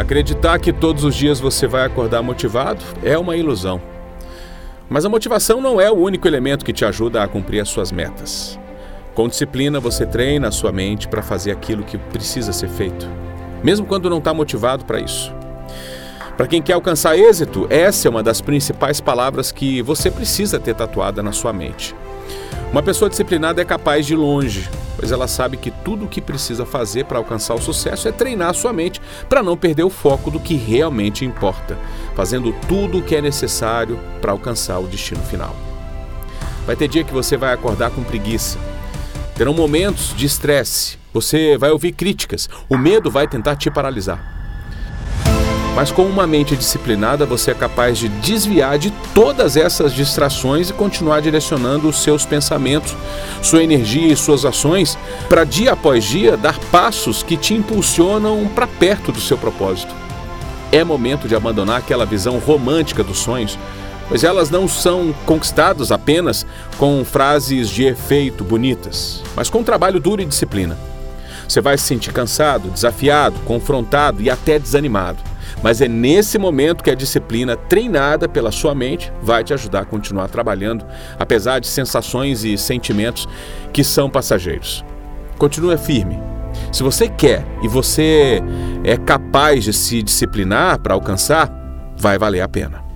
Acreditar que todos os dias você vai acordar motivado é uma ilusão. Mas a motivação não é o único elemento que te ajuda a cumprir as suas metas. Com disciplina, você treina a sua mente para fazer aquilo que precisa ser feito, mesmo quando não está motivado para isso. Para quem quer alcançar êxito, essa é uma das principais palavras que você precisa ter tatuada na sua mente. Uma pessoa disciplinada é capaz de ir longe, pois ela sabe que tudo o que precisa fazer para alcançar o sucesso é treinar sua mente para não perder o foco do que realmente importa, fazendo tudo o que é necessário para alcançar o destino final. Vai ter dia que você vai acordar com preguiça. Terão momentos de estresse. Você vai ouvir críticas. O medo vai tentar te paralisar. Mas com uma mente disciplinada, você é capaz de desviar de todas essas distrações e continuar direcionando os seus pensamentos, sua energia e suas ações para dia após dia dar passos que te impulsionam para perto do seu propósito. É momento de abandonar aquela visão romântica dos sonhos, pois elas não são conquistadas apenas com frases de efeito bonitas, mas com trabalho duro e disciplina. Você vai se sentir cansado, desafiado, confrontado e até desanimado. Mas é nesse momento que a disciplina treinada pela sua mente vai te ajudar a continuar trabalhando, apesar de sensações e sentimentos que são passageiros. Continue firme. Se você quer e você é capaz de se disciplinar para alcançar, vai valer a pena.